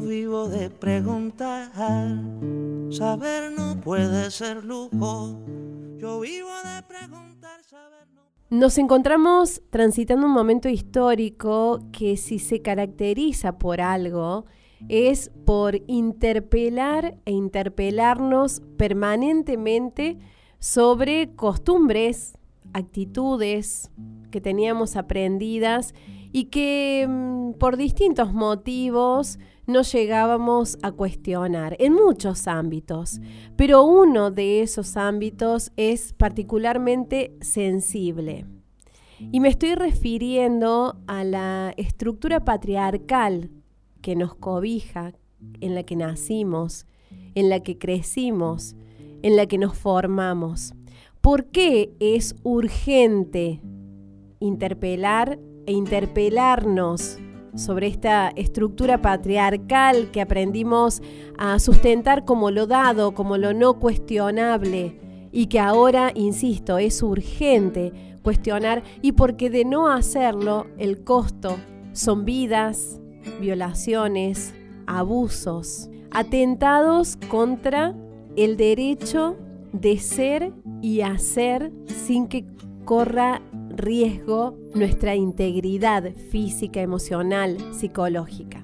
Vivo de preguntar. Saber no puede ser lujo. Yo vivo de preguntar, saber no. Nos encontramos transitando un momento histórico que si se caracteriza por algo es por interpelar e interpelarnos permanentemente sobre costumbres, actitudes que teníamos aprendidas y que mm, por distintos motivos no llegábamos a cuestionar en muchos ámbitos, pero uno de esos ámbitos es particularmente sensible. Y me estoy refiriendo a la estructura patriarcal que nos cobija, en la que nacimos, en la que crecimos, en la que nos formamos. ¿Por qué es urgente interpelar e interpelarnos sobre esta estructura patriarcal que aprendimos a sustentar como lo dado, como lo no cuestionable. Y que ahora, insisto, es urgente cuestionar y porque de no hacerlo el costo son vidas, violaciones, abusos, atentados contra el derecho de ser y hacer sin que corra riesgo nuestra integridad física, emocional, psicológica.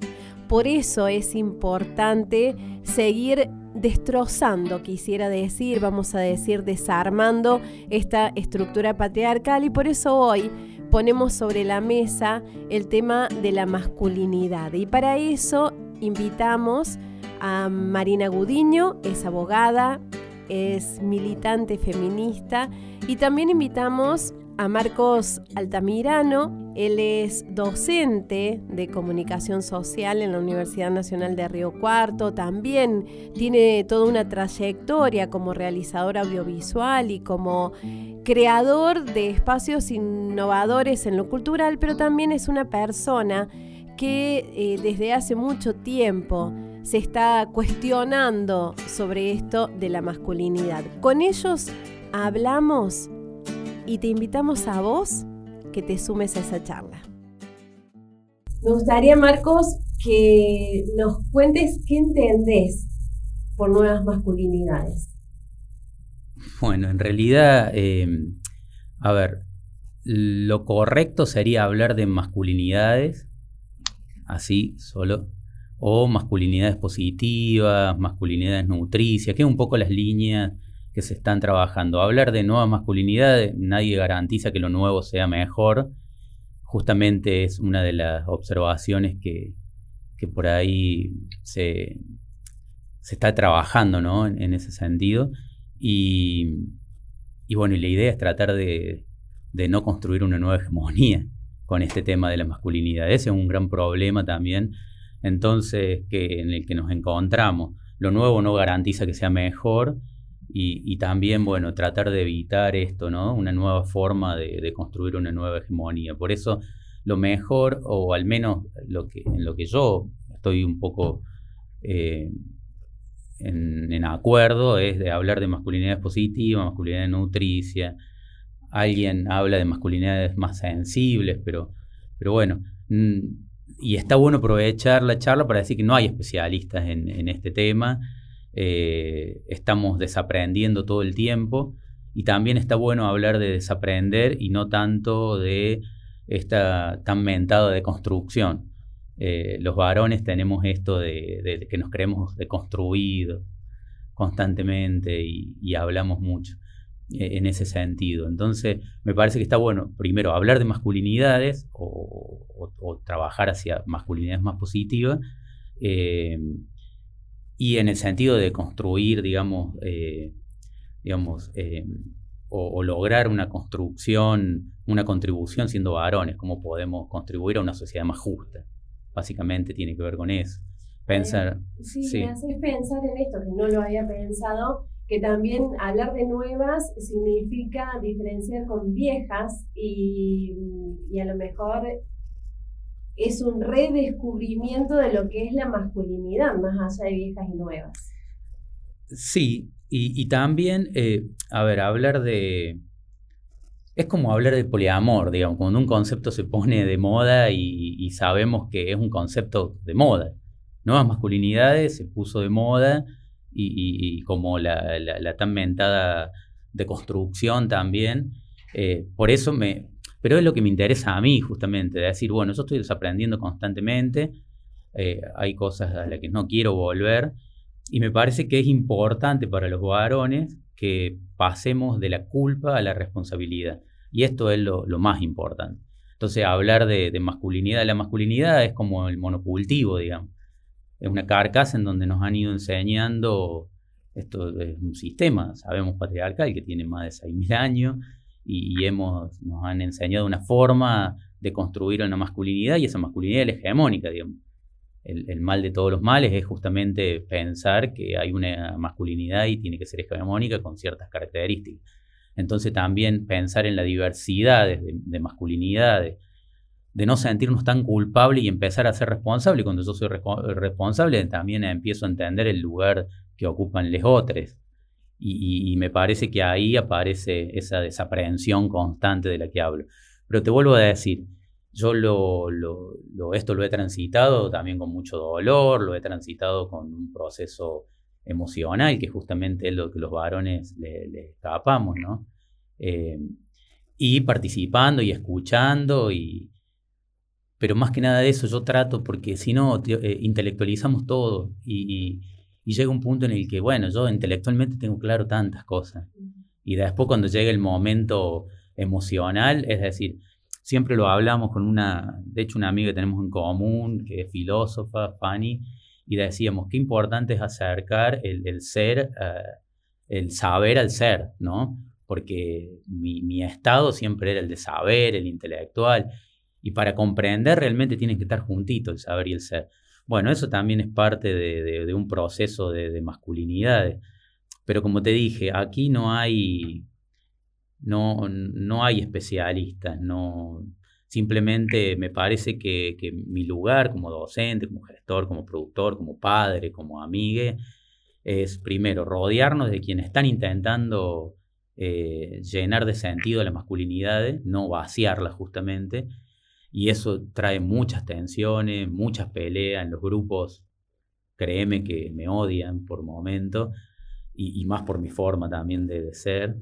Por eso es importante seguir destrozando, quisiera decir, vamos a decir, desarmando esta estructura patriarcal y por eso hoy ponemos sobre la mesa el tema de la masculinidad. Y para eso invitamos a Marina Gudiño, es abogada, es militante feminista y también invitamos a Marcos Altamirano. Él es docente de comunicación social en la Universidad Nacional de Río Cuarto. También tiene toda una trayectoria como realizador audiovisual y como creador de espacios innovadores en lo cultural, pero también es una persona que eh, desde hace mucho tiempo se está cuestionando sobre esto de la masculinidad. Con ellos hablamos y te invitamos a vos que te sumes a esa charla. Me gustaría, Marcos, que nos cuentes qué entendés por nuevas masculinidades. Bueno, en realidad, eh, a ver, lo correcto sería hablar de masculinidades, así solo, o masculinidades positivas, masculinidades nutricias, que es un poco las líneas que se están trabajando. Hablar de nuevas masculinidades, nadie garantiza que lo nuevo sea mejor. Justamente es una de las observaciones que, por ahí se, está trabajando ¿no? en, ese sentido. Y, bueno, y la idea es tratar de, no construir una nueva hegemonía con este tema de la masculinidad. Ese es un gran problema también. Entonces, que, en el que nos encontramos. Lo nuevo no garantiza que sea mejor y, también, bueno, tratar de evitar esto, ¿no? Una nueva forma de, construir una nueva hegemonía. Por eso, lo mejor, o al menos lo que, en lo que yo estoy un poco eh, en, acuerdo, es de hablar de masculinidades positivas, masculinidad nutricia. Alguien habla de masculinidades más sensibles, pero, pero bueno. Mm, y está bueno aprovechar la charla para decir que no hay especialistas en, en este tema eh, estamos desaprendiendo todo el tiempo y también está bueno hablar de desaprender y no tanto de esta tan mentada de construcción. Eh, los varones tenemos esto de, que nos creemos deconstruidos constantemente y, hablamos mucho eh, en ese sentido. Entonces, me parece que está bueno, primero, hablar de masculinidades o, trabajar hacia masculinidades más positivas y en el sentido de construir, digamos, eh, digamos eh, o, lograr una construcción, una contribución siendo varones, cómo podemos contribuir a una sociedad más justa. Básicamente tiene que ver con eso. pensar. sí, me haces pensar en esto, que no lo había pensado, que también hablar de nuevas significa diferenciar con viejas y, y a lo mejor es un redescubrimiento de lo que es la masculinidad, más allá de viejas y nuevas. Sí, y, también, eh, a ver, hablar de... Es como hablar de poliamor, digamos, cuando un concepto se pone de moda y, sabemos que es un concepto de moda. Nuevas masculinidades se puso de moda y, como la, la, tan mentada deconstrucción también. Eh, por eso me, pero es lo que me interesa a mí justamente, de decir, bueno, yo estoy desaprendiendo constantemente, eh, hay cosas a las que no quiero volver, y me parece que es importante para los varones que pasemos de la culpa a la responsabilidad. Y esto es lo, más importante. Entonces, hablar de, masculinidad, la masculinidad es como el monocultivo, digamos. Es una carcasa en donde nos han ido enseñando, esto es un sistema, sabemos, patriarcal, que tiene más de 6.000 años, y, hemos, nos han enseñado una forma de construir una masculinidad y esa masculinidad es hegemónica, digamos. El, mal de todos los males es justamente pensar que hay una masculinidad y tiene que ser hegemónica con ciertas características. Entonces también pensar en la diversidad de, masculinidades, de no sentirnos tan culpables y empezar a ser responsables. Cuando yo soy responsable también empiezo a entender el lugar que ocupan los otros. Y, me parece que ahí aparece esa desaprehensión constante de la que hablo. Pero te vuelvo a decir, yo lo, esto lo he transitado también con mucho dolor, lo he transitado con un proceso emocional, que justamente es lo que los varones le, escapamos, ¿no? Eh, y participando y escuchando, y, pero más que nada de eso yo trato, porque si no, eh, intelectualizamos todo y y llega un punto en el que, bueno, yo intelectualmente tengo claro tantas cosas. Y después cuando llega el momento emocional, es decir, siempre lo hablamos con una, de hecho una amiga que tenemos en común, que es filósofa, Fanny, y decíamos, qué importante es acercar el, ser, eh, el saber al ser, ¿no? Porque mi, mi, estado siempre era el de saber, el intelectual, y para comprender realmente tienen que estar juntitos el saber y el ser. Bueno, eso también es parte de, un proceso de, masculinidad. Pero como te dije, aquí no hay, no, no hay especialistas, no, simplemente me parece que, mi lugar como docente, como gestor, como productor, como padre, como amigue, es primero rodearnos de quienes están intentando eh, llenar de sentido la masculinidad, no vaciarla justamente, y eso trae muchas tensiones, muchas peleas en los grupos. Créeme que me odian por momentos y, más por mi forma también de, ser.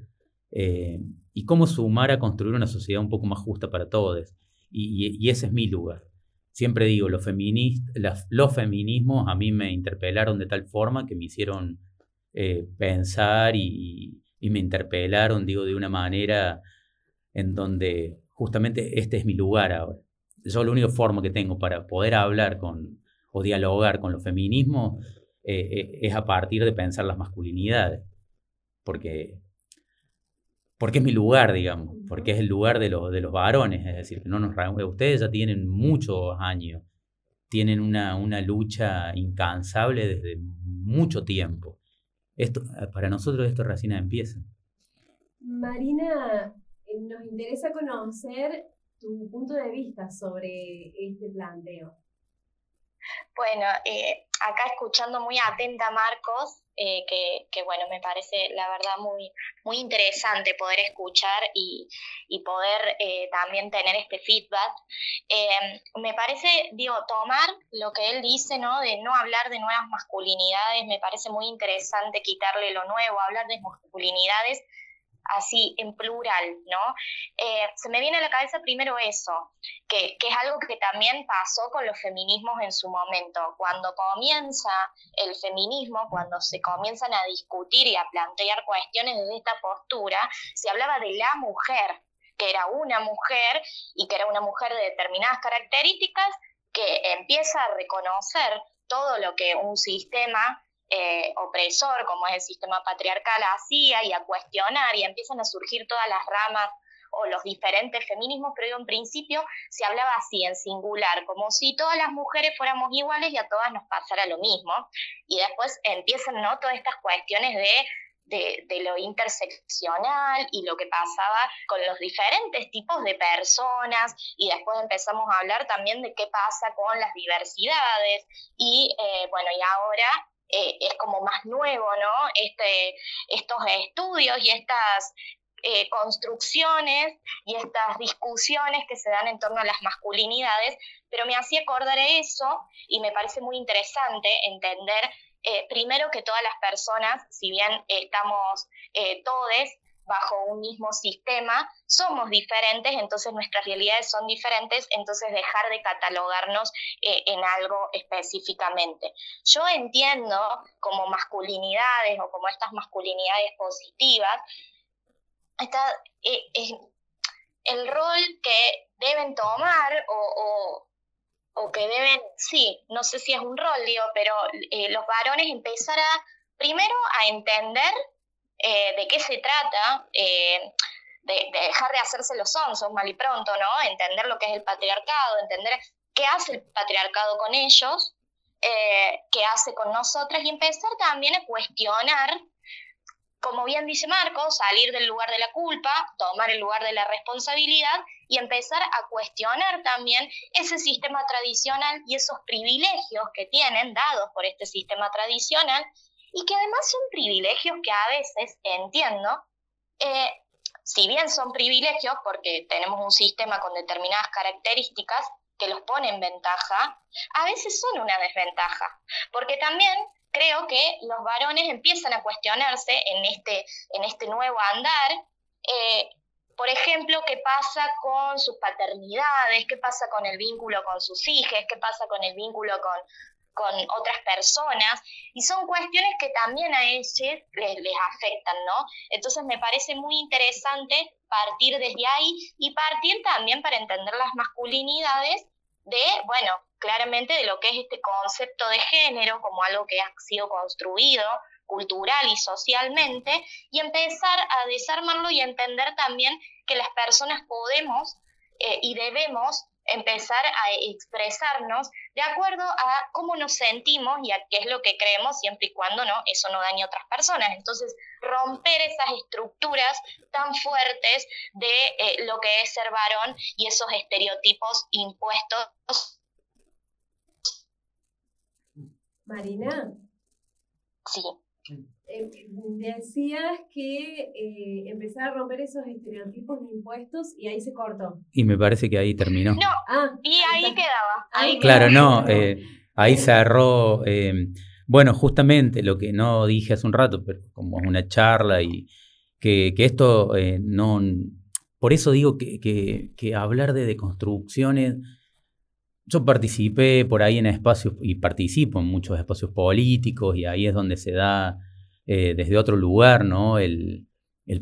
Eh, y cómo sumar a construir una sociedad un poco más justa para todos. Y, ese es mi lugar. Siempre digo, los, los feminismos a mí me interpelaron de tal forma que me hicieron eh, pensar y, y, me interpelaron, digo, de una manera en donde justamente este es mi lugar ahora. Yo la única forma que tengo para poder hablar con o dialogar con los feminismos eh, eh, es a partir de pensar las masculinidades. Porque, porque es mi lugar, digamos, porque es el lugar de, los de los varones, es decir, que no nos ustedes ya tienen muchos años, tienen una, una lucha incansable desde mucho tiempo. Esto, para nosotros esto recién empieza. Marina, nos interesa conocer tu punto de vista sobre este planteo. Bueno, eh, acá escuchando muy atenta Marcos, eh, que, bueno, me parece la verdad muy, muy interesante poder escuchar y, poder eh, también tener este feedback. me parece, digo, tomar lo que él dice, ¿no? De no hablar de nuevas masculinidades, me parece muy interesante quitarle lo nuevo, hablar de masculinidades así en plural, ¿no? Eh, se me viene a la cabeza primero eso, que, es algo que también pasó con los feminismos en su momento. Cuando comienza el feminismo, cuando se comienzan a discutir y a plantear cuestiones desde esta postura, se hablaba de la mujer, que era una mujer y que era una mujer de determinadas características que empieza a reconocer todo lo que un sistema eh, opresor como es el sistema patriarcal hacía y a cuestionar y empiezan a surgir todas las ramas o los diferentes feminismos, pero en principio se hablaba así, en singular, como si todas las mujeres fuéramos iguales y a todas nos pasara lo mismo. Y después empiezan ¿no? todas estas cuestiones de de, de, lo interseccional y lo que pasaba con los diferentes tipos de personas y después empezamos a hablar también de qué pasa con las diversidades y eh, bueno, y ahora eh, es como más nuevo, ¿no? Este, estos estudios y estas eh, construcciones y estas discusiones que se dan en torno a las masculinidades, pero me hacía acordar eso y me parece muy interesante entender eh, primero que todas las personas, si bien estamos eh, todos bajo un mismo sistema, somos diferentes, entonces nuestras realidades son diferentes, entonces dejar de catalogarnos eh, en algo específicamente. Yo entiendo como masculinidades o como estas masculinidades positivas, el rol que deben tomar o o que deben, sí, no sé si es un rol, digo, pero eh, los varones empezar a, primero, a entender eh, de qué se trata, eh, de, dejar de hacerse los sonsos mal y pronto, ¿no? Entender lo que es el patriarcado, entender qué hace el patriarcado con ellos, qué hace con nosotras y empezar también a cuestionar como bien dice Marcos, salir del lugar de la culpa, tomar el lugar de la responsabilidad y empezar a cuestionar también ese sistema tradicional y esos privilegios que tienen dados por este sistema tradicional y que además son privilegios que a veces, entiendo, eh, si bien son privilegios porque tenemos un sistema con determinadas características que los pone en ventaja, a veces son una desventaja, porque también creo que los varones empiezan a cuestionarse en este, en este nuevo andar, eh, por ejemplo, qué pasa con sus paternidades, qué pasa con el vínculo con sus hijos, qué pasa con el vínculo con, con otras personas, y son cuestiones que también a ellos les, les, afectan, ¿no? Entonces me parece muy interesante partir desde ahí y partir también para entender las masculinidades de, bueno, claramente de lo que es este concepto de género como algo que ha sido construido cultural y socialmente y empezar a desarmarlo y entender también que las personas podemos eh, y debemos empezar a expresarnos de acuerdo a cómo nos sentimos y a qué es lo que creemos siempre y cuando no eso no dañe a otras personas. Entonces, romper esas estructuras tan fuertes de eh, lo que es ser varón y esos estereotipos impuestos Marina. Sí. Eh, decías que eh, empezar a romper esos estereotipos de impuestos y ahí se cortó. Y me parece que ahí terminó. No, ah, y ahí quedaba. Ahí claro, no, eh, ahí cerró. bueno, justamente lo que no dije hace un rato, pero como una charla y que, que esto no... Por eso digo que, que, que hablar de deconstrucciones yo participé por ahí en espacios y participo en muchos espacios políticos y ahí es donde se da eh, desde otro lugar, ¿no? El,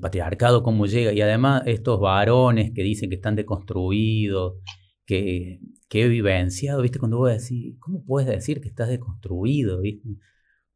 patriarcado, cómo llega. Y además estos varones que dicen que están deconstruidos, que, he vivenciado, ¿viste? Cuando voy a decir, ¿cómo puedes decir que estás deconstruido, ¿viste?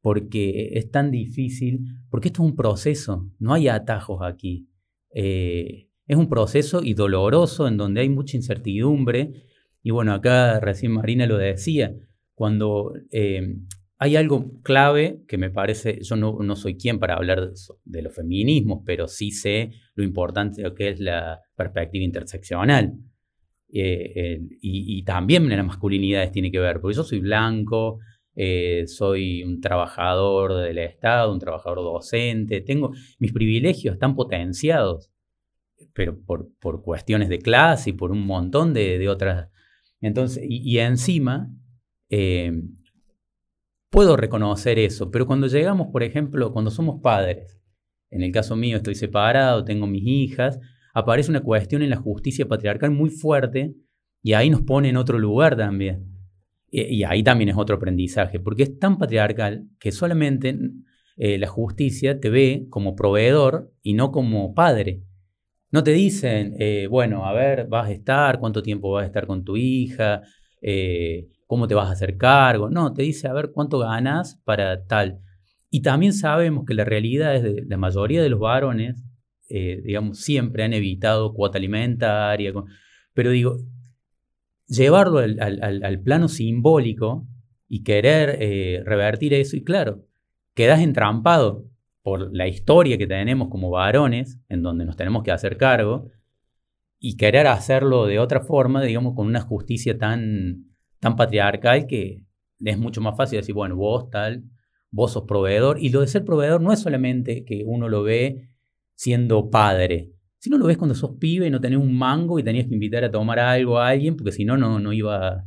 Porque es tan difícil, porque esto es un proceso, no hay atajos aquí. Eh, es un proceso y doloroso en donde hay mucha incertidumbre y bueno, acá recién Marina lo decía, cuando eh, hay algo clave que me parece, yo no, soy quien para hablar de, los feminismos, pero sí sé lo importante que es la perspectiva interseccional. Eh, y, también las masculinidades tiene que ver, porque yo soy blanco, eh, soy un trabajador del Estado, un trabajador docente, tengo mis privilegios están potenciados, pero por, por cuestiones de clase y por un montón de, de otras entonces, y, encima, eh, puedo reconocer eso, pero cuando llegamos, por ejemplo, cuando somos padres, en el caso mío estoy separado, tengo mis hijas, aparece una cuestión en la justicia patriarcal muy fuerte y ahí nos pone en otro lugar también. Y, ahí también es otro aprendizaje, porque es tan patriarcal que solamente eh, la justicia te ve como proveedor y no como padre. No te dicen, eh, bueno, a ver, vas a estar, cuánto tiempo vas a estar con tu hija, eh, cómo te vas a hacer cargo. No, te dice, a ver, cuánto ganas para tal. Y también sabemos que la realidad es de la mayoría de los varones eh, digamos, siempre han evitado cuota alimentaria, pero digo, llevarlo al, plano simbólico y querer eh, revertir eso, y claro, quedas entrampado por la historia que tenemos como varones, en donde nos tenemos que hacer cargo, y querer hacerlo de otra forma, digamos, con una justicia tan, tan patriarcal que es mucho más fácil decir, bueno, vos tal, vos sos proveedor, y lo de ser proveedor no es solamente que uno lo ve siendo padre, si no lo ves cuando sos pibe y no tenés un mango y tenías que invitar a tomar algo a alguien, porque si no, no iba.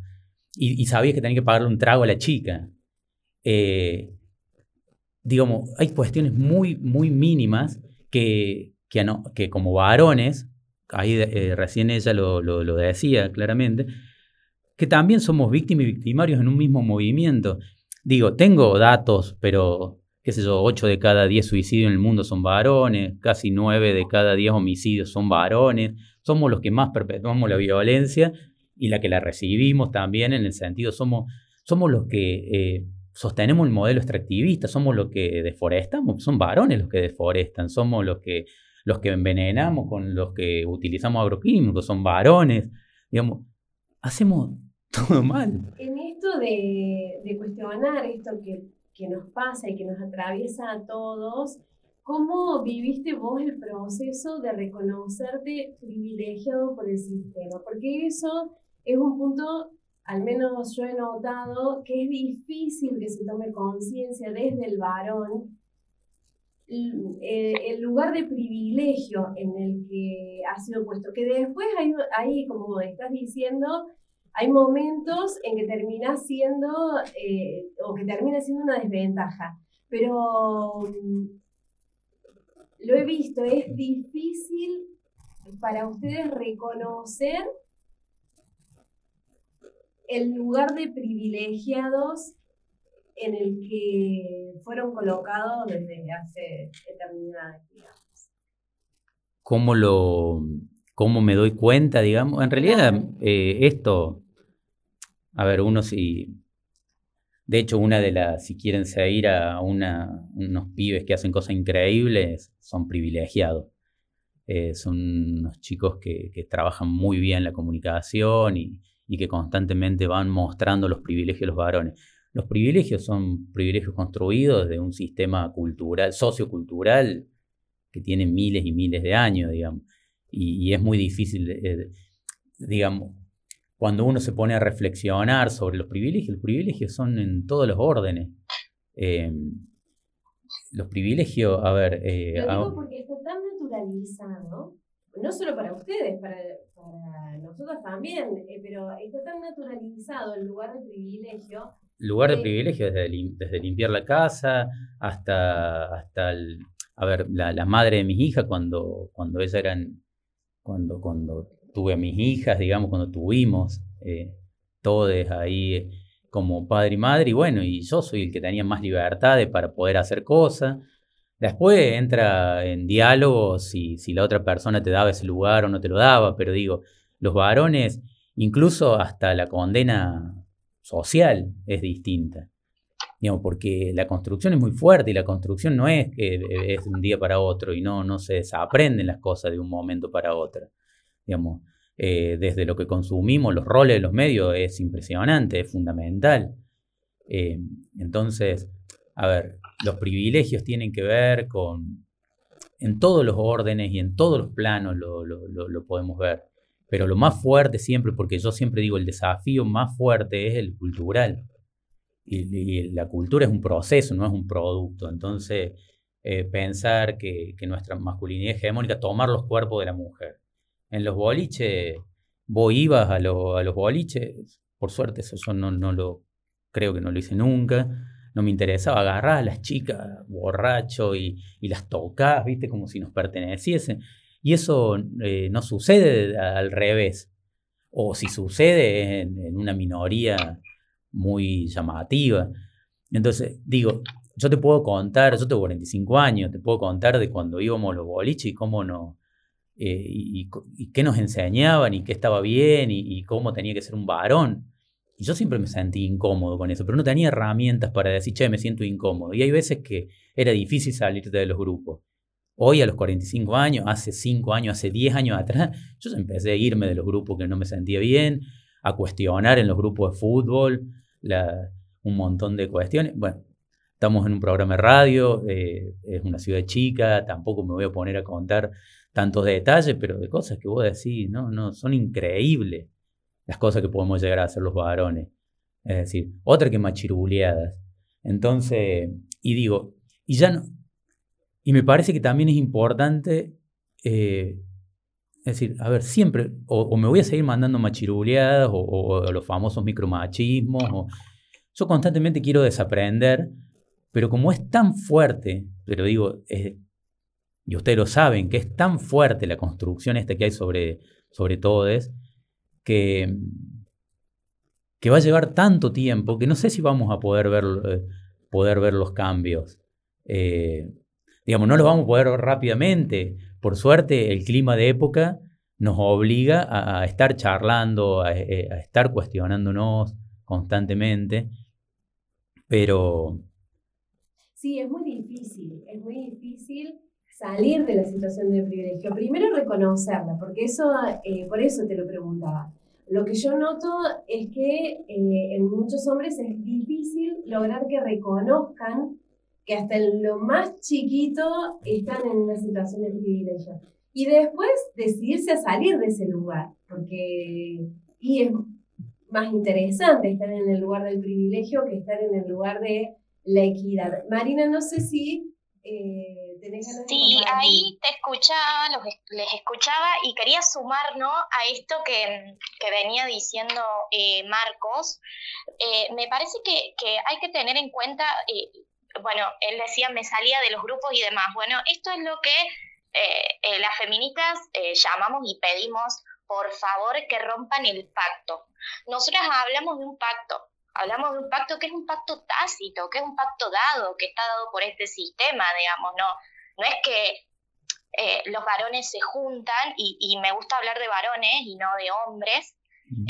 Y, sabías que tenías que pagarle un trago a la chica. Eh, digamos, hay cuestiones muy, muy mínimas que, que, no, que como varones, ahí eh, recién ella lo, lo decía claramente, que también somos víctimas y victimarios en un mismo movimiento. Digo, tengo datos, pero qué sé yo, 8 de cada 10 suicidios en el mundo son varones, casi 9 de cada 10 homicidios son varones, somos los que más perpetuamos la violencia y la que la recibimos también en el sentido, somos, somos los que eh, sostenemos el modelo extractivista, somos los que deforestamos, son varones los que deforestan, somos los que, los que envenenamos con los que utilizamos agroquímicos, son varones, digamos, hacemos En esto de, cuestionar esto que nos pasa y que nos atraviesa a todos, ¿cómo viviste vos el proceso de reconocerte privilegiado por el sistema? Porque eso es un punto, al menos yo he notado, que es difícil que se tome conciencia desde el varón el lugar de privilegio en el que ha sido puesto, que después hay, hay como estás diciendo, hay momentos en que termina siendo, eh, o que termina siendo una desventaja, pero mm, lo he visto, es difícil para ustedes reconocer el lugar de privilegiados en el que fueron colocados desde hace eternidades, digamos. ¿Cómo lo, cómo me doy cuenta, digamos? En realidad, eh, esto a ver, uno si... De hecho, una de las, si quieren seguir a una, unos pibes que hacen cosas increíbles, son privilegiados. Eh, son unos chicos que, trabajan muy bien la comunicación y, que constantemente van mostrando los privilegios de los varones. Los privilegios son privilegios construidos de un sistema cultural, sociocultural, que tiene miles y miles de años, digamos. Y, es muy difícil, eh, digamos, cuando uno se pone a reflexionar sobre los privilegios, los privilegios son en todos los órdenes. Eh, los privilegios, a ver... Eh, Lo digo porque está tan naturalizado, no solo para ustedes, para, nosotros también, eh, pero está tan naturalizado el lugar de privilegio. Lugar de privilegio desde, desde limpiar la casa hasta, hasta el, a ver, la, la, madre de mis hijas cuando, cuando ellas eran, cuando, cuando tuve a mis hijas, digamos, cuando tuvimos eh, todos ahí eh, como padre y madre, y bueno, y yo soy el que tenía más libertad para poder hacer cosas. Después entra en diálogo si, si la otra persona te daba ese lugar o no te lo daba, pero digo, los varones, incluso hasta la condena social es distinta. Digamos, porque la construcción es muy fuerte y la construcción no es que es de un día para otro y no, no se desaprenden las cosas de un momento para otro digamos, eh, desde lo que consumimos, los roles de los medios es impresionante, es fundamental. Eh, entonces, a ver, los privilegios tienen que ver con, en todos los órdenes y en todos los planos lo, lo, podemos ver. Pero lo más fuerte siempre, porque yo siempre digo, el desafío más fuerte es el cultural. Y, la cultura es un proceso, no es un producto. Entonces, eh, pensar que, que, nuestra masculinidad hegemónica, tomar los cuerpos de la mujer, en los boliches, vos ibas a, a los boliches, por suerte eso yo no, no lo, creo que no lo hice nunca, no me interesaba agarrar a las chicas borracho y, y las tocar, viste, como si nos perteneciesen. Y eso eh, no sucede al revés. O si sucede en, en, una minoría muy llamativa. Entonces, digo, yo te puedo contar, yo tengo 45 años, te puedo contar de cuando íbamos a los boliches y cómo no, eh, y, qué nos enseñaban y qué estaba bien y, cómo tenía que ser un varón. Y yo siempre me sentí incómodo con eso, pero no tenía herramientas para decir, che, me siento incómodo. Y hay veces que era difícil salirte de los grupos. Hoy a los 45 años, hace 5 años, hace 10 años atrás, yo empecé a irme de los grupos que no me sentía bien, a cuestionar en los grupos de fútbol un montón de cuestiones. Bueno, estamos en un programa de radio, eh, es una ciudad chica, tampoco me voy a poner a contar tantos detalles, pero de cosas que vos decís, no, no, son increíbles las cosas que podemos llegar a hacer los varones. Es decir, otra que machiruleadas. Entonces, y digo, y ya no, y me parece que también es importante, eh, es decir, a ver, siempre, o, me voy a seguir mandando machiruleadas, o, los famosos micromachismos, o, yo constantemente quiero desaprender, pero como es tan fuerte, pero digo, y ustedes lo saben, que es tan fuerte la construcción esta que hay sobre, sobre todo es, que, que va a llevar tanto tiempo que no sé si vamos a poder ver, eh, poder ver los cambios. Eh, digamos, no los vamos a poder ver rápidamente. Por suerte, el clima de época nos obliga a, estar charlando, eh, a, estar cuestionándonos constantemente, pero... Sí, es muy difícil, es muy difícil salir de la situación de privilegio. Primero reconocerla, porque eso, por eso te lo preguntaba. Lo que yo noto es que eh, en muchos hombres es difícil lograr que reconozcan que hasta en lo más chiquito están en una situación de privilegio. Y después decidirse a salir de ese lugar, porque y es más interesante estar en el lugar del privilegio que estar en el lugar de la equidad. Marina, no sé si eh, Sí, ahí te escuchaba, los, les escuchaba y quería sumar ¿no? a esto que, venía diciendo eh, Marcos. Eh, me parece que, hay que tener en cuenta, eh, bueno, él decía, me salía de los grupos y demás. Bueno, esto es lo que las feministas llamamos y pedimos, por favor, que rompan el pacto. Nosotras hablamos de un pacto, hablamos de un pacto que es un pacto tácito, que es un pacto dado, que está dado por este sistema, digamos, no, no es que eh, los varones se juntan, y, me gusta hablar de varones y no de hombres,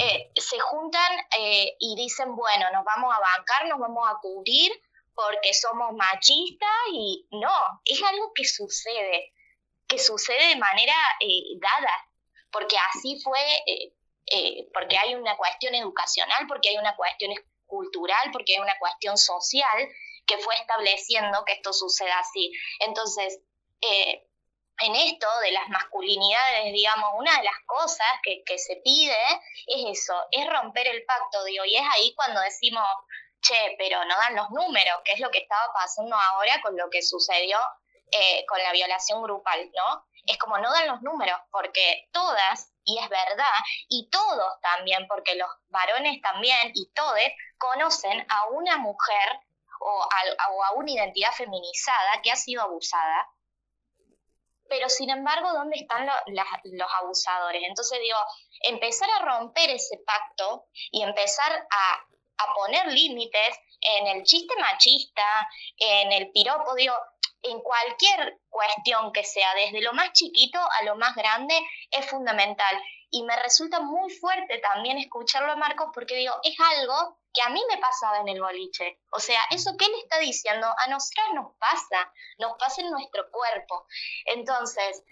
eh, se juntan eh, y dicen, bueno, nos vamos a bancar, nos vamos a cubrir porque somos machistas y no, es algo que sucede, que sucede de manera dada, porque así fue, porque hay una cuestión educacional, porque hay una cuestión cultural, porque hay una cuestión social que fue estableciendo que esto suceda así. Entonces, eh, en esto de las masculinidades, digamos, una de las cosas que, se pide es eso, es romper el pacto, digo, y es ahí cuando decimos, che, pero no dan los números, que es lo que estaba pasando ahora con lo que sucedió eh, con la violación grupal, ¿no? Es como no dan los números, porque todas, y es verdad, y todos también, porque los varones también, y todos, conocen a una mujer o a, una identidad feminizada que ha sido abusada, pero sin embargo, ¿dónde están los abusadores? Entonces digo, empezar a romper ese pacto y empezar a, a poner límites en el chiste machista, en el piropo, digo, en cualquier cuestión que sea, desde lo más chiquito a lo más grande, es fundamental. Y me resulta muy fuerte también escucharlo a Marcos porque digo, es algo que a mí me pasaba en el boliche. O sea, eso que él está diciendo, a nosotras nos pasa, nos pasa en nuestro cuerpo. Entonces,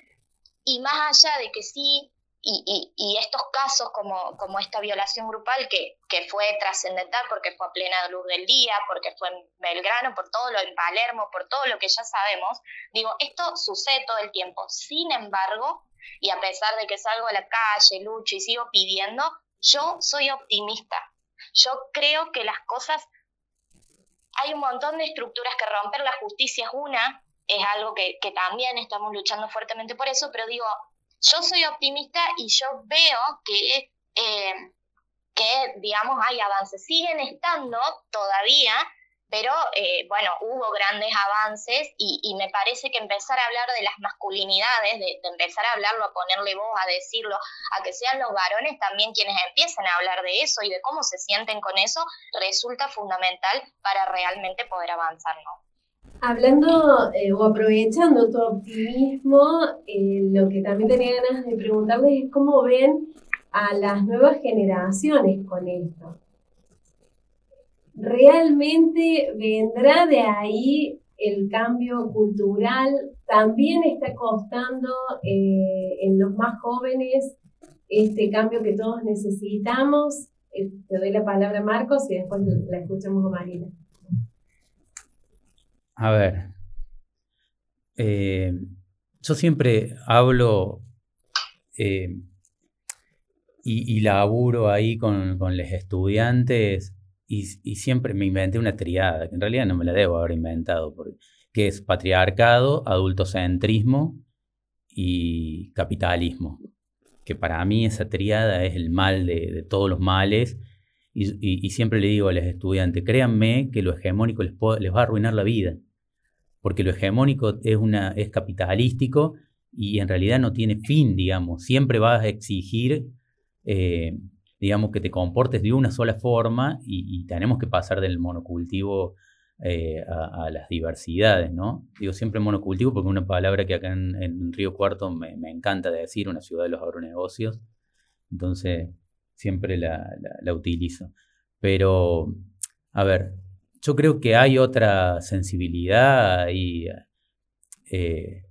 y más allá de que sí, y, y, estos casos como, como esta violación grupal que, que fue trascendental porque fue a plena luz del día, porque fue en Belgrano, por todo lo en Palermo, por todo lo que ya sabemos, digo, esto sucede todo el tiempo. Sin embargo, y a pesar de que salgo a la calle, lucho y sigo pidiendo, yo soy optimista. Yo creo que las cosas, hay un montón de estructuras que romper, la justicia es una, es algo que, también estamos luchando fuertemente por eso, pero digo, yo soy optimista y yo veo que, eh, que digamos, hay avances, siguen estando todavía, pero eh, bueno, hubo grandes avances y, me parece que empezar a hablar de las masculinidades, de, empezar a hablarlo, a ponerle voz, a decirlo, a que sean los varones también quienes empiecen a hablar de eso y de cómo se sienten con eso, resulta fundamental para realmente poder avanzar. Hablando eh, o aprovechando tu optimismo, eh, lo que también tenía ganas de preguntarles es cómo ven a las nuevas generaciones con esto realmente vendrá de ahí el cambio cultural también está costando eh, en los más jóvenes este cambio que todos necesitamos. Eh, te doy la palabra a Marcos y después la escuchamos a Marina. A ver, eh, yo siempre hablo y, laburo ahí con los estudiantes y, siempre me inventé una triada, que en realidad no me la debo haber inventado, porque, que es patriarcado, adultocentrismo y capitalismo. Que para mí esa triada es el mal de, todos los males. Y, siempre le digo a los estudiantes, créanme que lo hegemónico les, va a arruinar la vida. Porque lo hegemónico es, una, es capitalístico y en realidad no tiene fin, digamos. Siempre vas a exigir eh, digamos, que te comportes de una sola forma y, tenemos que pasar del monocultivo eh, a, las diversidades, ¿no? Digo siempre monocultivo porque es una palabra que acá en, Río Cuarto me, encanta decir, una ciudad de los agronegocios, entonces siempre la, utilizo. Pero, a ver, yo creo que hay otra sensibilidad y... Eh,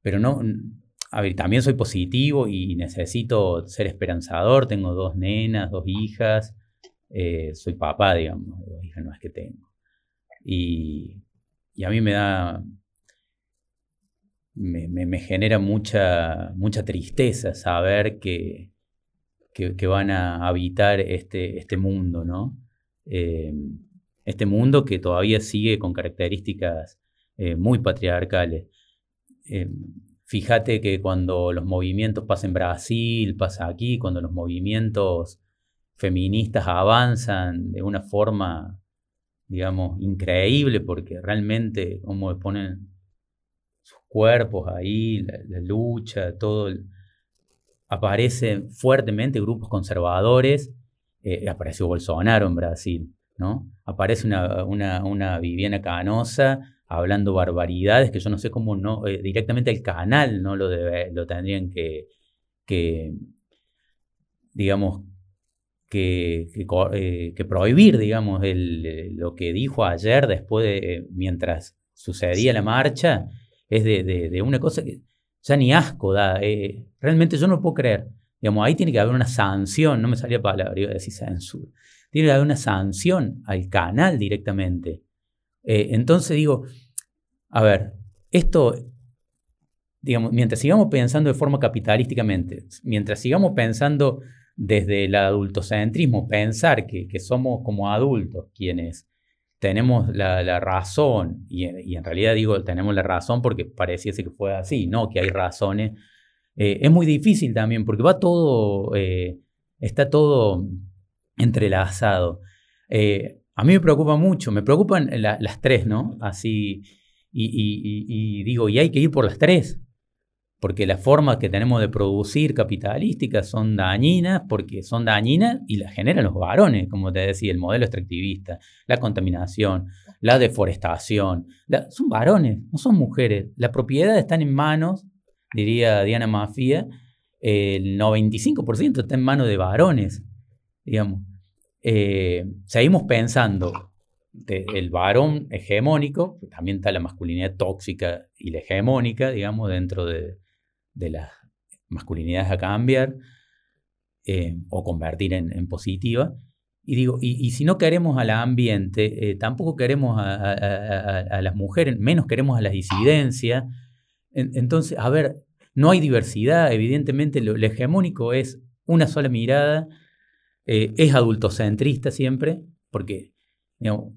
pero no, a ver, también soy positivo y necesito ser esperanzador. Tengo dos nenas, dos hijas. Eh, soy papá, digamos, dos hijas es que tengo. Y, a mí me da, me, genera mucha, mucha tristeza saber que, que, van a habitar este, este mundo, ¿no? Eh, este mundo que todavía sigue con características eh, muy patriarcales. Fíjate que cuando los movimientos pasan en Brasil, pasa aquí, cuando los movimientos feministas avanzan de una forma, digamos, increíble, porque realmente como ponen sus cuerpos ahí, la, lucha, todo, aparecen fuertemente grupos conservadores, eh, apareció Bolsonaro en Brasil, ¿no? Aparece una, una, una Viviana Canosa hablando barbaridades que yo no sé cómo no, eh, directamente el canal no lo, debe, lo tendrían que, que digamos, que, que, eh, prohibir, digamos, el, eh, lo que dijo ayer después de, mientras sucedía la marcha, es de, de, una cosa que ya ni asco da. realmente yo no puedo creer. Digamos, ahí tiene que haber una sanción, no me salía palabra, iba a decir censura. Tiene que haber una sanción al canal directamente. entonces digo, a ver, esto, digamos, mientras sigamos pensando de forma capitalísticamente, mientras sigamos pensando desde el adultocentrismo, pensar que, somos como adultos quienes tenemos la, razón, y, en realidad digo tenemos la razón porque pareciese que fue así, no que hay razones, eh, es muy difícil también porque va todo, eh, está todo entrelazado. Eh, a mí me preocupa mucho, me preocupan las tres, ¿no? Así, y, digo, y hay que ir por las tres, porque las formas que tenemos de producir capitalísticas son dañinas, porque son dañinas y las generan los varones, como te decía, el modelo extractivista, la contaminación, la deforestación. son varones, no son mujeres. La propiedad está en manos, diría Diana Mafia, el 95% está en manos de varones, digamos. Eh, seguimos pensando el varón hegemónico, también está la masculinidad tóxica y la hegemónica, digamos, dentro de, las masculinidades a cambiar eh, o convertir en, positiva. Y digo, y, si no queremos al ambiente, eh, tampoco queremos a, las mujeres, menos queremos a la disidencia. entonces, a ver, no hay diversidad, evidentemente lo, hegemónico es una sola mirada, eh, es adultocentrista siempre, porque digamos,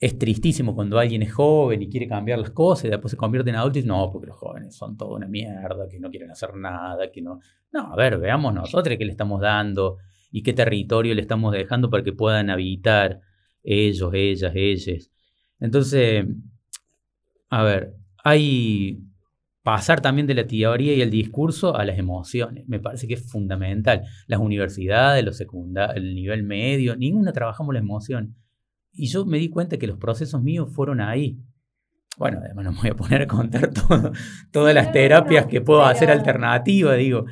es tristísimo cuando alguien es joven y quiere cambiar las cosas y después se convierte en adulto y no, porque los jóvenes son toda una mierda, que no quieren hacer nada, que no... No, a ver, veamos nosotros qué le estamos dando y qué territorio le estamos dejando para que puedan habitar ellos, ellas, ellas. Entonces, a ver, hay pasar también de la teoría y el discurso a las emociones. Me parece que es fundamental. Las universidades, los secundarios, el nivel medio, ninguna trabajamos la emoción. Y yo me di cuenta que los procesos míos fueron ahí. Bueno, además no me voy a poner a contar todas las terapias que puedo hacer alternativa, digo.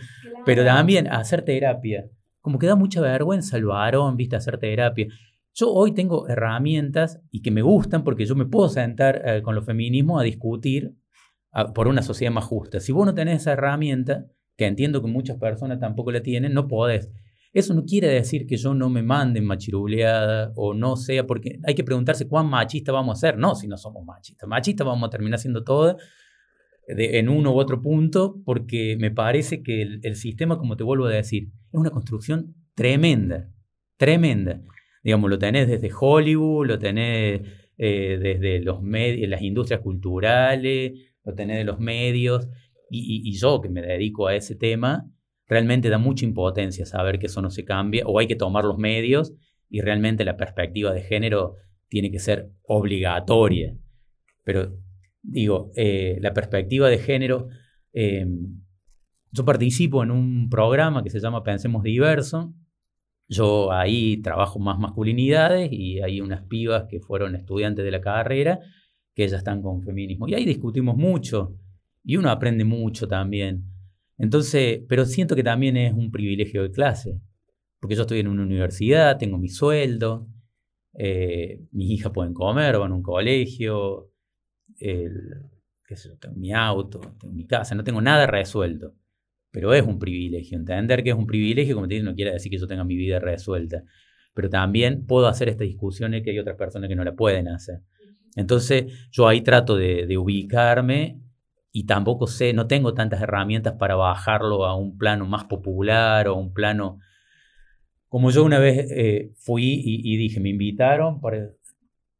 Pero también hacer terapia. Como que da mucha vergüenza al varón, viste, hacer terapia. Yo hoy tengo herramientas y que me gustan porque yo me puedo sentar eh, con los feminismos a discutir por una sociedad más justa. Si vos no tenés esa herramienta, que entiendo que muchas personas tampoco la tienen, no podés. Eso no quiere decir que yo no me mande machiruleada o no sea, porque hay que preguntarse cuán machista vamos a ser. No, si no somos machistas. Machistas vamos a terminar siendo todo en uno u otro punto, porque me parece que el, sistema, como te vuelvo a decir, es una construcción tremenda, tremenda. Digamos, lo tenés desde Hollywood, lo tenés eh, desde los las industrias culturales, lo tenés de los medios, y, yo que me dedico a ese tema, realmente da mucha impotencia saber que eso no se cambia, o hay que tomar los medios, y realmente la perspectiva de género tiene que ser obligatoria. Pero digo, eh, la perspectiva de género, eh, yo participo en un programa que se llama Pensemos Diverso, yo ahí trabajo más masculinidades y hay unas pibas que fueron estudiantes de la carrera que ellas están con feminismo. Y ahí discutimos mucho y uno aprende mucho también. Entonces, pero siento que también es un privilegio de clase, porque yo estoy en una universidad, tengo mi sueldo, eh, mis hijas pueden comer, van a un colegio, el, qué sé tengo mi auto, tengo mi casa, no tengo nada resuelto. Pero es un privilegio. Entender que es un privilegio, como te digo, no quiere decir que yo tenga mi vida resuelta. Pero también puedo hacer estas discusiones que hay otras personas que no la pueden hacer. Entonces, yo ahí trato de, ubicarme y tampoco sé, no tengo tantas herramientas para bajarlo a un plano más popular o un plano... Como yo una vez eh, fui y, y, dije, me invitaron para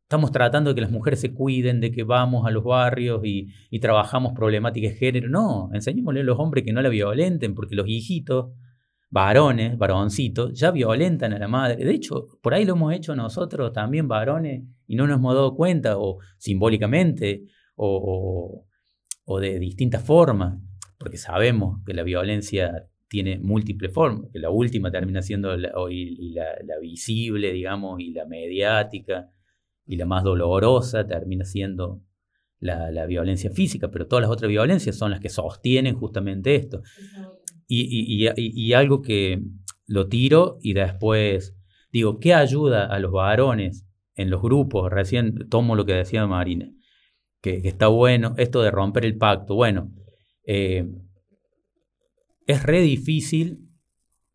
Estamos tratando de que las mujeres se cuiden, de que vamos a los barrios y, trabajamos problemáticas de género. No, enseñémosle a los hombres que no la violenten, porque los hijitos, varones, varoncitos, ya violentan a la madre. De hecho, por ahí lo hemos hecho nosotros también, varones, y no nos hemos dado cuenta, o simbólicamente, o, de distintas formas, porque sabemos que la violencia tiene múltiples formas, que la última termina siendo la, visible, digamos, y la mediática y la más dolorosa termina siendo la, violencia física, pero todas las otras violencias son las que sostienen justamente esto. Y, algo que lo tiro y después digo, ¿qué ayuda a los varones en los grupos? Recién tomo lo que decía Marina, que, está bueno esto de romper el pacto. Bueno, eh, es re difícil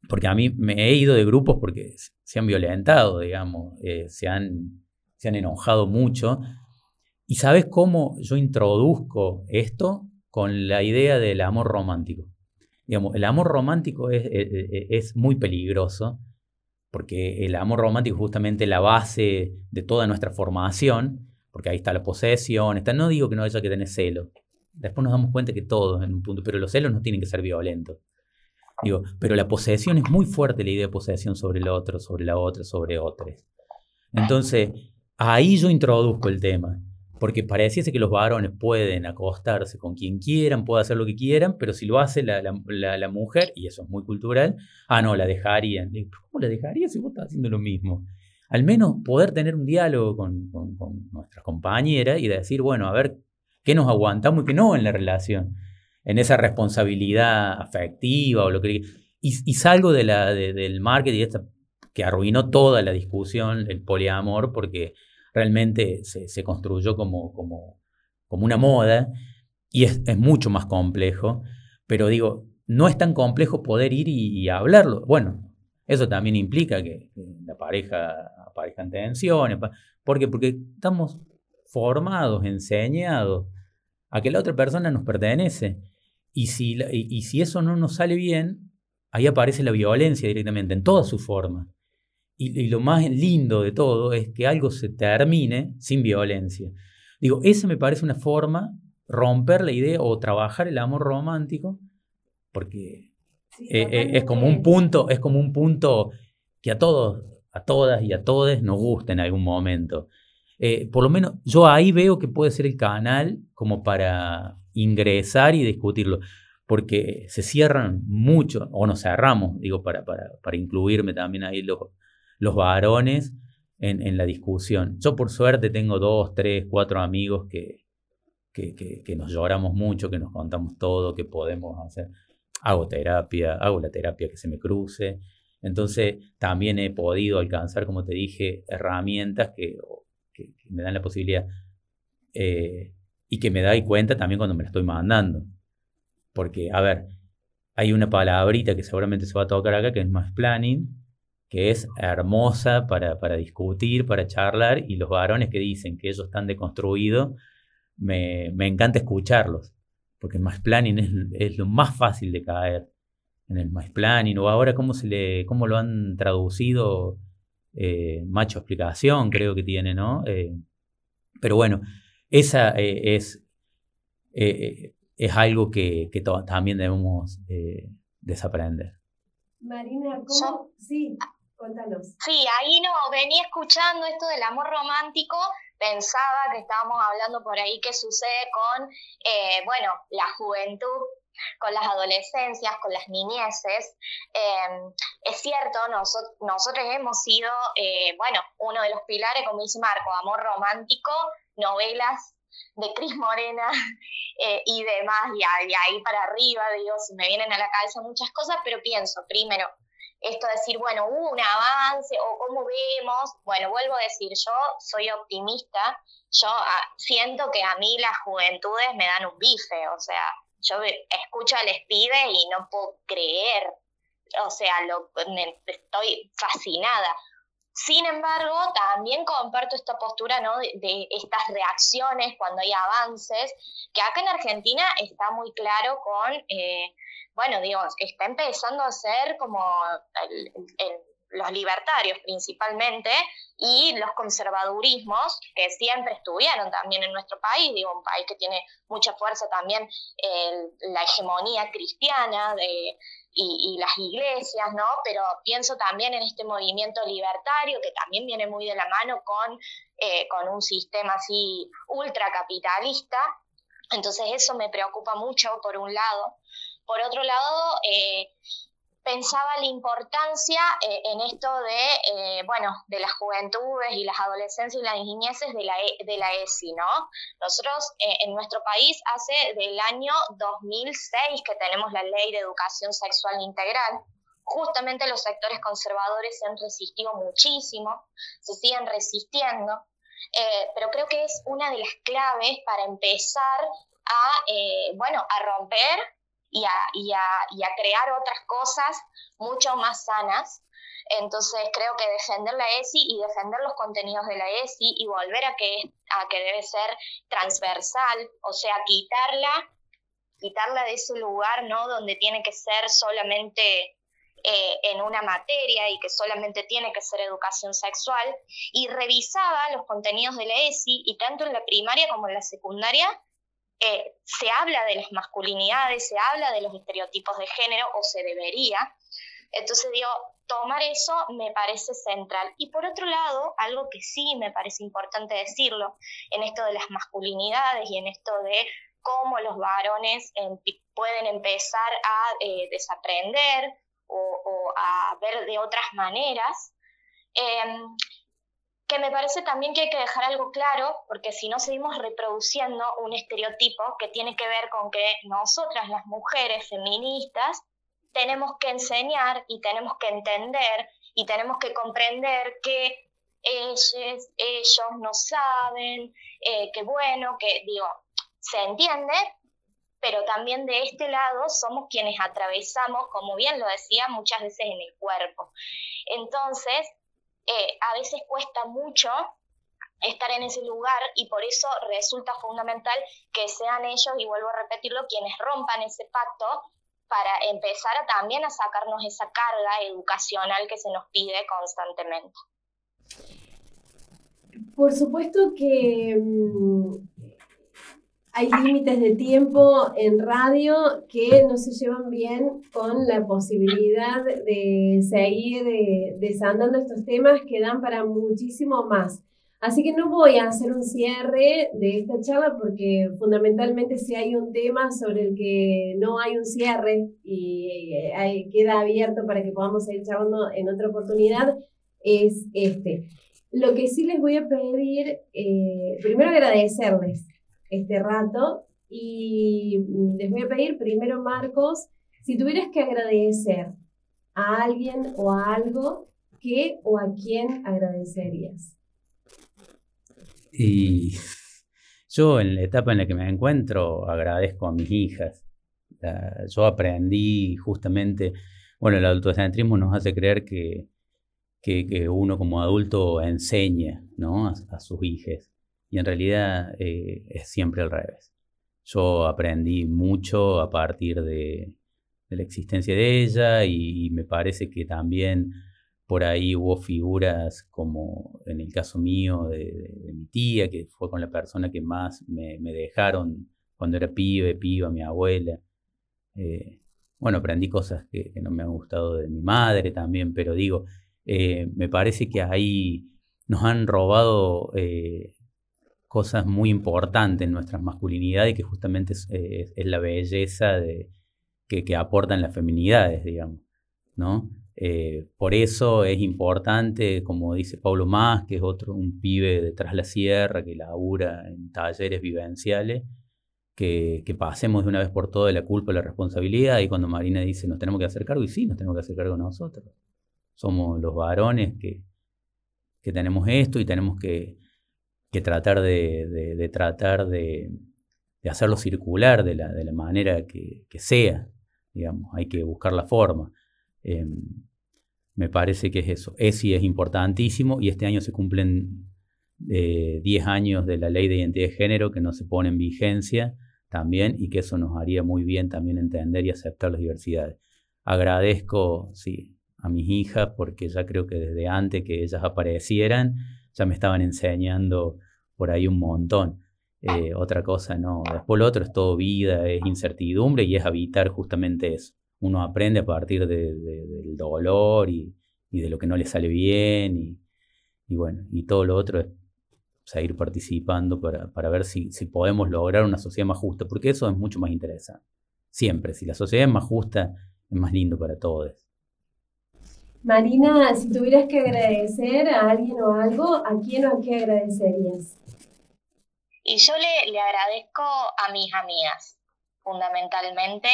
porque a mí me he ido de grupos porque se han violentado, digamos, eh, se han se han enojado mucho. ¿Y sabes cómo yo introduzco esto? Con la idea del amor romántico. Digamos, el amor romántico es, es, muy peligroso porque el amor romántico es justamente la base de toda nuestra formación, porque ahí está la posesión, está, no digo que no haya que tener celos, después nos damos cuenta que todos en un punto, pero los celos no tienen que ser violentos. Digo, pero la posesión es muy fuerte la idea de posesión sobre el otro, sobre la otra, sobre otros. Entonces, Ahí yo introduzco el tema, porque pareciese que los varones pueden acostarse con quien quieran, pueden hacer lo que quieran, pero si lo hace la, la, mujer, y eso es muy cultural, ah, no, la dejarían. ¿Cómo la dejarían si vos estás haciendo lo mismo? Al menos poder tener un diálogo con, nuestras compañeras y decir, bueno, a ver, ¿qué nos aguantamos y qué no en la relación? En esa responsabilidad afectiva o lo que... Y, salgo de la, del marketing, esta que arruinó toda la discusión, el poliamor, porque realmente se, construyó como, como, como, una moda y es, mucho más complejo. Pero digo, no es tan complejo poder ir y, hablarlo. Bueno, eso también implica que, la pareja aparezcan tensiones. ¿Por qué? Porque estamos formados, enseñados a que la otra persona nos pertenece. Y si, y si eso no nos sale bien, ahí aparece la violencia directamente, en todas sus formas. Y, lo más lindo de todo es que algo se termine sin violencia. Digo, esa me parece una forma, romper la idea o trabajar el amor romántico, porque eh, eh, es como un punto, es como un punto que a todos, a todas y a todos nos gusta en algún momento. Eh, por lo menos yo ahí veo que puede ser el canal como para ingresar y discutirlo, porque se cierran mucho, o nos cerramos, digo, para, para, para incluirme también ahí los, los varones en, la discusión. Yo por suerte tengo dos, tres, cuatro amigos que, que, nos lloramos mucho, que nos contamos todo, que podemos hacer. Hago terapia, hago la terapia que se me cruce. Entonces, también he podido alcanzar, como te dije, herramientas que, me dan la posibilidad eh, y que me doy cuenta también cuando me la estoy mandando. Porque, a ver, hay una palabrita que seguramente se va a tocar acá, que es más planning, que es hermosa para, para, discutir, para charlar, y los varones que dicen que ellos están deconstruidos, me, me encanta escucharlos, porque más planning es, es, lo más fácil de caer en el más planning, o ahora cómo, se le, cómo lo han traducido, eh, macho explicación creo que tiene, ¿no? Eh, pero bueno, esa eh, es, es algo que, que también debemos desaprender. Marina, ¿cómo? Sí. Sí, ahí no, venía escuchando esto del amor romántico, pensaba que estábamos hablando por ahí qué sucede con, eh, bueno, la juventud, con las adolescencias, con las niñeces. Em, es cierto, nosotros, hemos sido, eh, bueno, uno de los pilares, como dice Marco, amor romántico, novelas de Cris Morena eh, y demás, y, y ahí para arriba, digo, se me vienen a la cabeza muchas cosas, pero pienso, primero, esto de decir, bueno, hubo un avance o cómo vemos, bueno, vuelvo a decir, yo soy optimista, yo ah, siento que a mí las juventudes me dan un bife, o sea, yo escucho a pibes y no puedo creer, o sea, lo, estoy fascinada. Sin embargo, también comparto esta postura ¿no? de, estas reacciones cuando hay avances, que acá en Argentina está muy claro con eh, bueno, digo, está empezando a ser como los libertarios principalmente y los conservadurismos que siempre estuvieron también en nuestro país, digo, un país que tiene mucha fuerza también la hegemonía cristiana y, las iglesias, ¿no? Pero pienso también en este movimiento libertario que también viene muy de la mano con, eh, con un sistema así ultracapitalista. Entonces eso me preocupa mucho por un lado. Por otro lado, eh, pensaba la importancia eh, en esto de, eh, bueno, de las juventudes y las adolescencias y las niñeces de la, e, de la ESI, ¿no? Nosotros en nuestro país hace del año 2006 que tenemos la ley de educación sexual integral. Justamente los sectores conservadores se han resistido muchísimo, se siguen resistiendo, pero creo que es una de las claves para empezar a, bueno, a romper y a, crear otras cosas mucho más sanas. Entonces creo que defender la ESI y defender los contenidos de la ESI y volver a que, a que debe ser transversal, o sea, quitarla, quitarla de ese lugar, ¿no? Donde tiene que ser solamente eh, en una materia y que solamente tiene que ser educación sexual, y revisaba los contenidos de la ESI y tanto en la primaria como en la secundaria eh, se habla de las masculinidades, se habla de los estereotipos de género, o se debería. Entonces digo, tomar eso me parece central. Y por otro lado, algo que sí me parece importante decirlo, en esto de las masculinidades y en esto de cómo los varones pueden empezar a eh, desaprender o, a ver de otras maneras, em, que me parece también que hay que dejar algo claro, porque si no seguimos reproduciendo un estereotipo que tiene que ver con que nosotras, las mujeres feministas, tenemos que enseñar y tenemos que entender y tenemos que comprender que ellos, ellos no saben, eh, que bueno, que digo, se entiende, pero también de este lado somos quienes atravesamos, como bien lo decía, muchas veces en el cuerpo. Entonces, eh, a veces cuesta mucho estar en ese lugar y por eso resulta fundamental que sean ellos, y vuelvo a repetirlo, quienes rompan ese pacto para empezar a, también a sacarnos esa carga educacional que se nos pide constantemente. Por supuesto que mm, hay límites de tiempo en radio que no se llevan bien con la posibilidad de seguir desandando estos temas que dan para muchísimo más. Así que no voy a hacer un cierre de esta charla porque fundamentalmente si hay un tema sobre el que no hay un cierre y eh, queda abierto para que podamos seguir charlando en otra oportunidad, es este. Lo que sí les voy a pedir, eh, primero agradecerles este rato. Y mm, les voy a pedir primero, Marcos, si tuvieras que agradecer a alguien o a algo, ¿qué o a quién agradecerías? Y yo en la etapa en la que me encuentro agradezco a mis hijas. yo aprendí justamente, bueno, el adultocentrismo nos hace creer que, que, uno como adulto enseña ¿no? a, sus hijas y en realidad eh, es siempre al revés. Yo aprendí mucho a partir de, la existencia de ella y, me parece que también por ahí hubo figuras como en el caso mío de, mi tía, que fue con la persona que más me, dejaron cuando era pibe, piba, mi abuela. Eh, bueno, aprendí cosas que, no me han gustado de mi madre también, pero digo, eh, me parece que ahí nos han robado cosas muy importantes en nuestras masculinidades y que justamente es, la belleza de, que, aportan las feminidades, digamos, ¿no? Eh, por eso es importante, como dice Pablo Más, que es otro, un pibe detrás la sierra que labura en talleres vivenciales, que, pasemos de una vez por todas la culpa y la responsabilidad. Y cuando Marina dice nos tenemos que hacer cargo, y sí, nos tenemos que hacer cargo nosotros. Somos los varones que, que tenemos esto y tenemos que, que tratar de, tratar de, hacerlo circular de la, manera que, que sea. Digamos, hay que buscar la forma. Em, me parece que es eso. ESI es importantísimo y este año se cumplen 10 eh, años de la ley de identidad de género que no se pone en vigencia también y que eso nos haría muy bien también entender y aceptar las diversidades. Agradezco, sí, a mis hijas porque ya creo que desde antes que ellas aparecieran ya me estaban enseñando por ahí un montón. Eh, otra cosa no. Después lo otro es todo vida, es incertidumbre y es habitar justamente eso uno aprende a partir del dolor y, de lo que no le sale bien y, bueno, y todo lo otro es seguir participando para, ver si, podemos lograr una sociedad más justa, porque eso es mucho más interesante. Siempre, si la sociedad es más justa, es más lindo para todos. Marina, si tuvieras que agradecer a alguien o algo, ¿a quién o a qué agradecerías? Y yo le, le agradezco a mis amigas, fundamentalmente,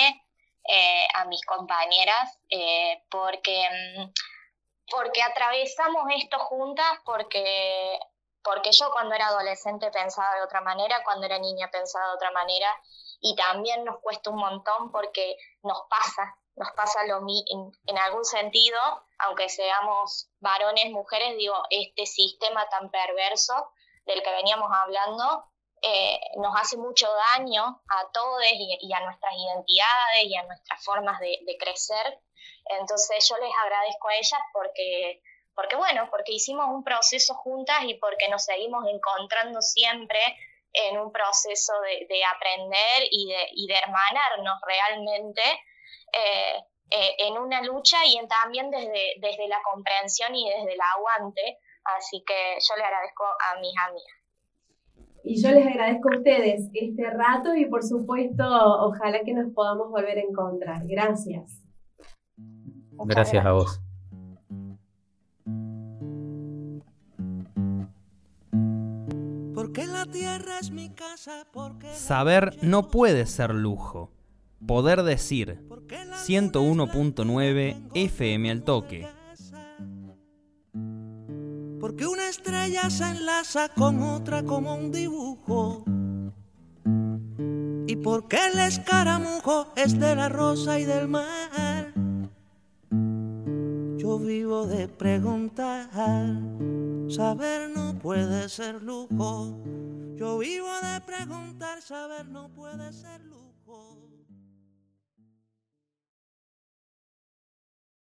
eh, a mis compañeras eh, porque, mm, porque atravesamos esto juntas, porque, porque yo cuando era adolescente pensaba de otra manera, cuando era niña pensaba de otra manera y también nos cuesta un montón porque nos pasa, nos pasa lo en, en algún sentido, aunque seamos varones, mujeres, digo, este sistema tan perverso del que veníamos hablando eh, nos hace mucho daño a todos y, a nuestras identidades y a nuestras formas de, crecer. Entonces yo les agradezco a ellas porque, porque, bueno, porque hicimos un proceso juntas y porque nos seguimos encontrando siempre en un proceso de, aprender y de, y de, hermanarnos realmente eh, eh, en una lucha y en, también desde, desde la comprensión y desde el aguante. Así que yo le agradezco a mis amigas. Y yo les agradezco a ustedes este rato y por supuesto, ojalá que nos podamos volver a encontrar. Gracias. Gracias a vos. Porque la tierra es mi casa, Saber no puede ser lujo. Poder decir 101.9 FM al toque porque una estrella se enlaza con otra como un dibujo. Y porque el escaramujo es de la rosa y del mar. Yo vivo de preguntar, saber no puede ser lujo. Yo vivo de preguntar, saber no puede ser lujo.